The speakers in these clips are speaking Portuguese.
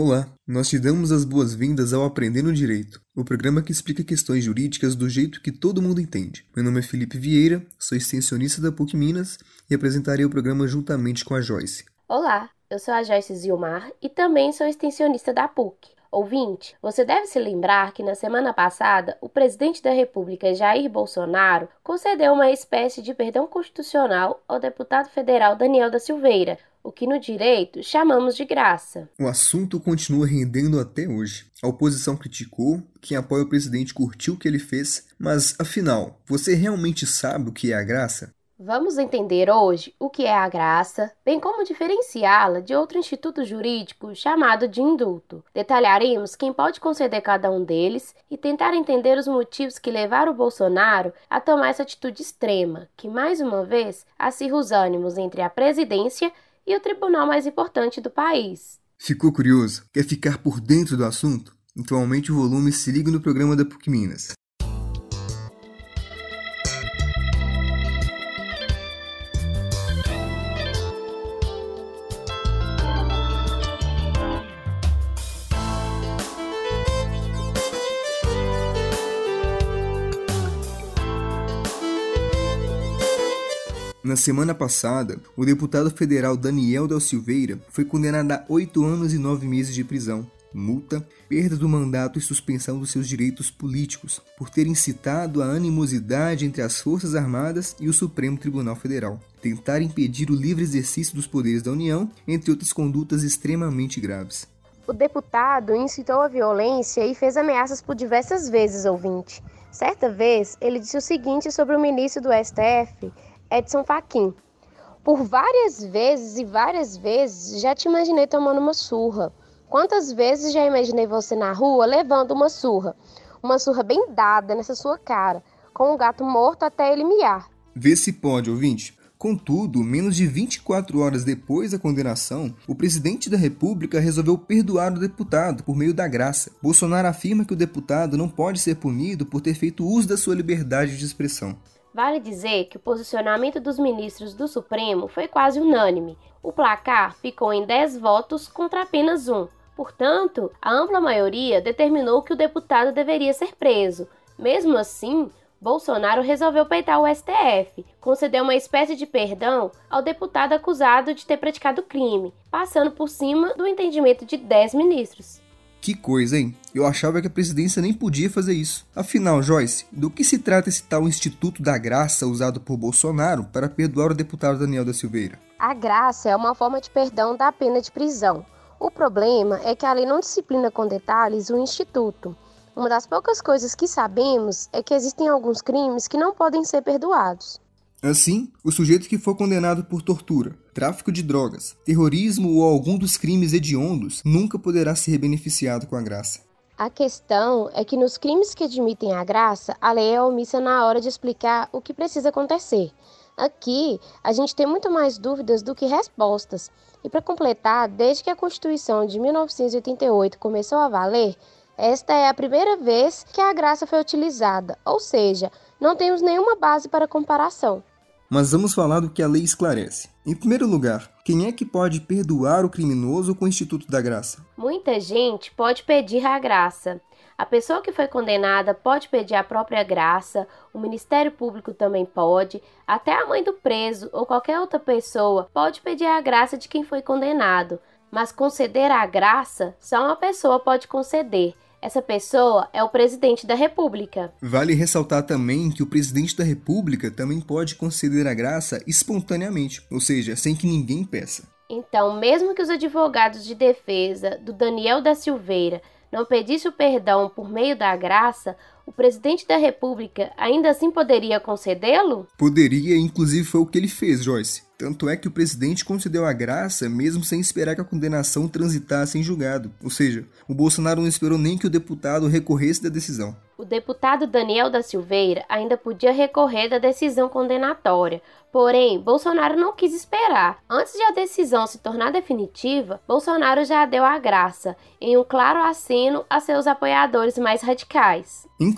Olá, nós te damos as boas-vindas ao Aprendendo Direito, o programa que explica questões jurídicas do jeito que todo mundo entende. Meu nome é Felipe Vieira, sou extensionista da PUC Minas e apresentarei o programa juntamente com a Joyce. Olá, eu sou a Joyce Zilmar e também sou extensionista da PUC. Ouvinte, você deve se lembrar que na semana passada o presidente da República, Jair Bolsonaro, concedeu uma espécie de perdão constitucional ao deputado federal Daniel da Silveira, o que no direito chamamos de graça. O assunto continua rendendo até hoje. A oposição criticou, quem apoia o presidente curtiu o que ele fez, mas afinal, você realmente sabe o que é a graça? Vamos entender hoje o que é a graça, bem como diferenciá-la de outro instituto jurídico chamado de indulto. Detalharemos quem pode conceder cada um deles e tentar entender os motivos que levaram o Bolsonaro a tomar essa atitude extrema, que mais uma vez acirra os ânimos entre a presidência e o tribunal mais importante do país. Ficou curioso? Quer ficar por dentro do assunto? Então aumente o volume e se ligue no programa da PUC Minas. Na semana passada, o deputado federal Daniel Del Silveira foi condenado a oito anos e nove meses de prisão, multa, perda do mandato e suspensão dos seus direitos políticos por ter incitado a animosidade entre as Forças Armadas e o Supremo Tribunal Federal, tentar impedir o livre exercício dos poderes da União, entre outras condutas extremamente graves. O deputado incitou a violência e fez ameaças por diversas vezes, ouvinte. Certa vez, ele disse o seguinte sobre o ministro do STF, Edson Fachin. Por várias vezes e várias vezes já te imaginei tomando uma surra. Quantas vezes já imaginei você na rua levando uma surra? Uma surra bem dada nessa sua cara, com um gato morto até ele miar. Vê se pode, ouvinte. Contudo, menos de 24 horas depois da condenação, o presidente da República resolveu perdoar o deputado por meio da graça. Bolsonaro afirma que o deputado não pode ser punido por ter feito uso da sua liberdade de expressão. Vale dizer que o posicionamento dos ministros do Supremo foi quase unânime. O placar ficou em 10 votos contra apenas um. Portanto, a ampla maioria determinou que o deputado deveria ser preso. Mesmo assim, Bolsonaro resolveu peitar o STF, concedeu uma espécie de perdão ao deputado acusado de ter praticado crime, passando por cima do entendimento de 10 ministros. Que coisa, hein? Eu achava que a presidência nem podia fazer isso. Afinal, Joyce, do que se trata esse tal Instituto da Graça usado por Bolsonaro para perdoar o deputado Daniel da Silveira? A graça é uma forma de perdão da pena de prisão. O problema é que a lei não disciplina com detalhes o Instituto. Uma das poucas coisas que sabemos é que existem alguns crimes que não podem ser perdoados. Assim, o sujeito que for condenado por tortura, tráfico de drogas, terrorismo ou algum dos crimes hediondos nunca poderá ser beneficiado com a graça. A questão é que nos crimes que admitem a graça, a lei é omissa na hora de explicar o que precisa acontecer. Aqui, a gente tem muito mais dúvidas do que respostas. E para completar, desde que a Constituição de 1988 começou a valer, esta é a primeira vez que a graça foi utilizada, ou seja, não temos nenhuma base para comparação. Mas vamos falar do que a lei esclarece. Em primeiro lugar, quem é que pode perdoar o criminoso com o Instituto da Graça? Muita gente pode pedir a graça. A pessoa que foi condenada pode pedir a própria graça, o Ministério Público também pode, até a mãe do preso ou qualquer outra pessoa pode pedir a graça de quem foi condenado. Mas conceder a graça só uma pessoa pode conceder essa pessoa é o presidente da República. Vale ressaltar também que o presidente da República também pode conceder a graça espontaneamente, ou seja, sem que ninguém peça. Então, mesmo que os advogados de defesa do Daniel da Silveira não pedisse o perdão por meio da graça, o presidente da República ainda assim poderia concedê-lo? Poderia, inclusive foi o que ele fez, Joyce. Tanto é que o presidente concedeu a graça mesmo sem esperar que a condenação transitasse em julgado. Ou seja, o Bolsonaro não esperou nem que o deputado recorresse da decisão. O deputado Daniel da Silveira ainda podia recorrer da decisão condenatória, porém, Bolsonaro não quis esperar. Antes de a decisão se tornar definitiva, Bolsonaro já deu a graça, em um claro aceno a seus apoiadores mais radicais. Inclusive,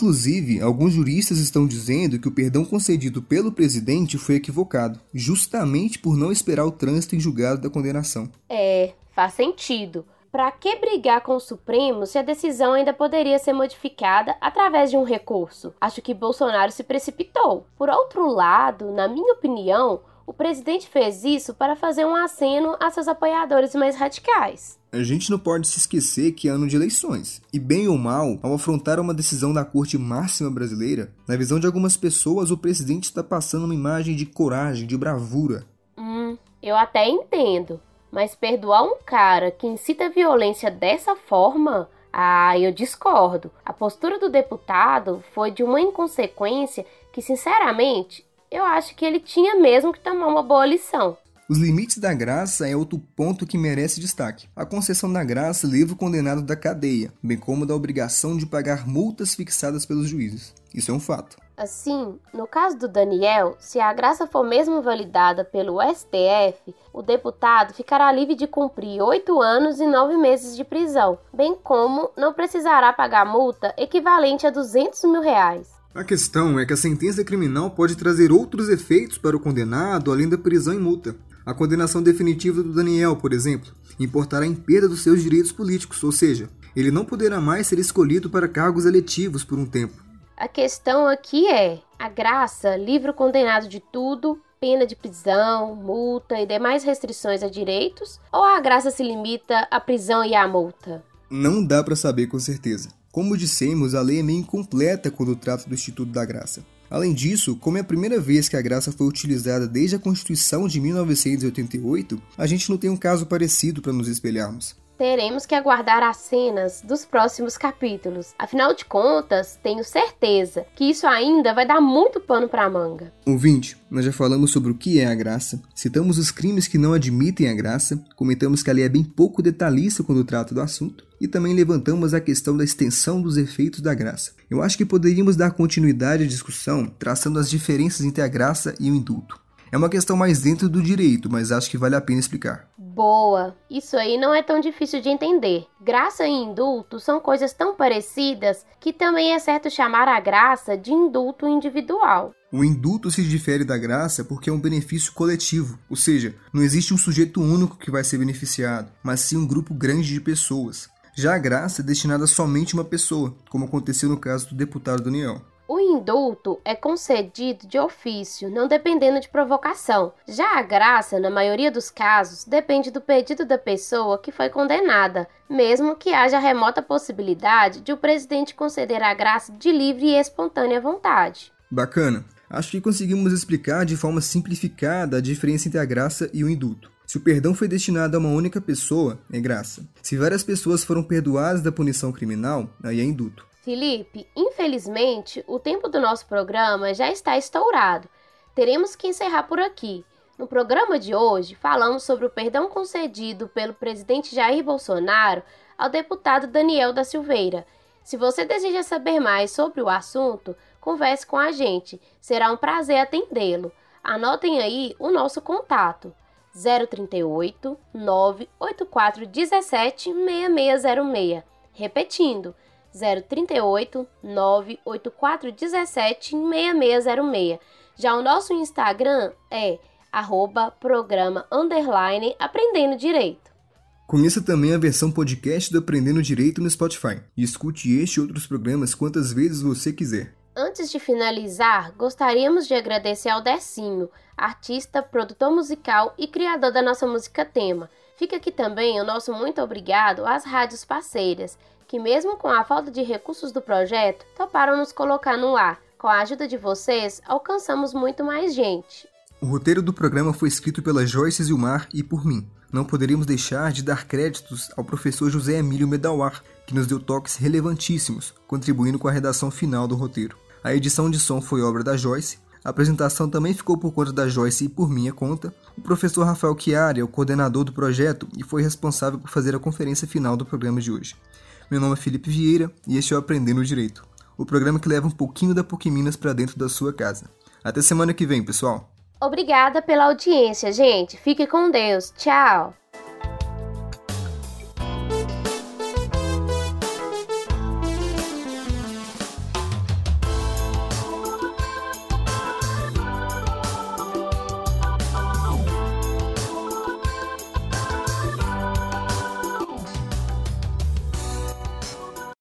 alguns juristas estão dizendo que o perdão concedido pelo presidente foi equivocado, justamente por não esperar o trânsito em julgado da condenação. É, faz sentido. Para que brigar com o Supremo se a decisão ainda poderia ser modificada através de um recurso? Acho que Bolsonaro se precipitou. Por outro lado, na minha opinião, o presidente fez isso para fazer um aceno a seus apoiadores mais radicais. A gente não pode se esquecer que é ano de eleições. E bem ou mal, ao afrontar uma decisão da Corte Máxima Brasileira, na visão de algumas pessoas, o presidente está passando uma imagem de coragem, de bravura. Hum, eu até entendo. Mas perdoar um cara que incita violência dessa forma ah, eu discordo. A postura do deputado foi de uma inconsequência que, sinceramente, eu acho que ele tinha mesmo que tomar uma boa lição. Os limites da graça é outro ponto que merece destaque. A concessão da graça livra o condenado da cadeia, bem como da obrigação de pagar multas fixadas pelos juízes. Isso é um fato. Assim, no caso do Daniel, se a graça for mesmo validada pelo STF, o deputado ficará livre de cumprir oito anos e nove meses de prisão, bem como não precisará pagar multa equivalente a 200 mil reais. A questão é que a sentença criminal pode trazer outros efeitos para o condenado além da prisão e multa. A condenação definitiva do Daniel, por exemplo, importará em perda dos seus direitos políticos, ou seja, ele não poderá mais ser escolhido para cargos eletivos por um tempo. A questão aqui é: a graça livra o condenado de tudo, pena de prisão, multa e demais restrições a direitos, ou a graça se limita à prisão e à multa? Não dá para saber com certeza. Como dissemos, a lei é meio incompleta quando trata do Instituto da Graça. Além disso, como é a primeira vez que a graça foi utilizada desde a Constituição de 1988, a gente não tem um caso parecido para nos espelharmos teremos que aguardar as cenas dos próximos capítulos. Afinal de contas, tenho certeza que isso ainda vai dar muito pano para manga. Ouvinte, nós já falamos sobre o que é a graça, citamos os crimes que não admitem a graça, comentamos que a lei é bem pouco detalhista quando trata do assunto e também levantamos a questão da extensão dos efeitos da graça. Eu acho que poderíamos dar continuidade à discussão traçando as diferenças entre a graça e o indulto. É uma questão mais dentro do direito, mas acho que vale a pena explicar. Boa! Isso aí não é tão difícil de entender. Graça e indulto são coisas tão parecidas que também é certo chamar a graça de indulto individual. O indulto se difere da graça porque é um benefício coletivo, ou seja, não existe um sujeito único que vai ser beneficiado, mas sim um grupo grande de pessoas. Já a graça é destinada somente a uma pessoa, como aconteceu no caso do deputado Daniel. O indulto é concedido de ofício, não dependendo de provocação. Já a graça, na maioria dos casos, depende do pedido da pessoa que foi condenada, mesmo que haja remota possibilidade de o presidente conceder a graça de livre e espontânea vontade. Bacana. Acho que conseguimos explicar de forma simplificada a diferença entre a graça e o indulto. Se o perdão foi destinado a uma única pessoa, é graça. Se várias pessoas foram perdoadas da punição criminal, aí é indulto. Felipe, infelizmente, o tempo do nosso programa já está estourado. Teremos que encerrar por aqui. No programa de hoje, falamos sobre o perdão concedido pelo presidente Jair Bolsonaro ao deputado Daniel da Silveira. Se você deseja saber mais sobre o assunto, converse com a gente. Será um prazer atendê-lo. Anotem aí o nosso contato: 038 984 17 6606. Repetindo, 038 984 17 6606. Já o nosso Instagram é arroba programa underline aprendendo direito. Conheça também a versão podcast do Aprendendo Direito no Spotify e escute este e outros programas quantas vezes você quiser. Antes de finalizar, gostaríamos de agradecer ao Decinho, artista, produtor musical e criador da nossa música tema. Fica aqui também o nosso muito obrigado às rádios parceiras que, mesmo com a falta de recursos do projeto, toparam nos colocar no ar. Com a ajuda de vocês, alcançamos muito mais gente. O roteiro do programa foi escrito pela Joyce Zilmar e por mim. Não poderíamos deixar de dar créditos ao professor José Emílio Medawar, que nos deu toques relevantíssimos, contribuindo com a redação final do roteiro. A edição de som foi obra da Joyce, a apresentação também ficou por conta da Joyce e por minha conta. O professor Rafael Chiari é o coordenador do projeto e foi responsável por fazer a conferência final do programa de hoje. Meu nome é Felipe Vieira e este é o Aprendendo Direito, o programa que leva um pouquinho da PUC Minas para dentro da sua casa. Até semana que vem, pessoal. Obrigada pela audiência, gente. Fique com Deus. Tchau.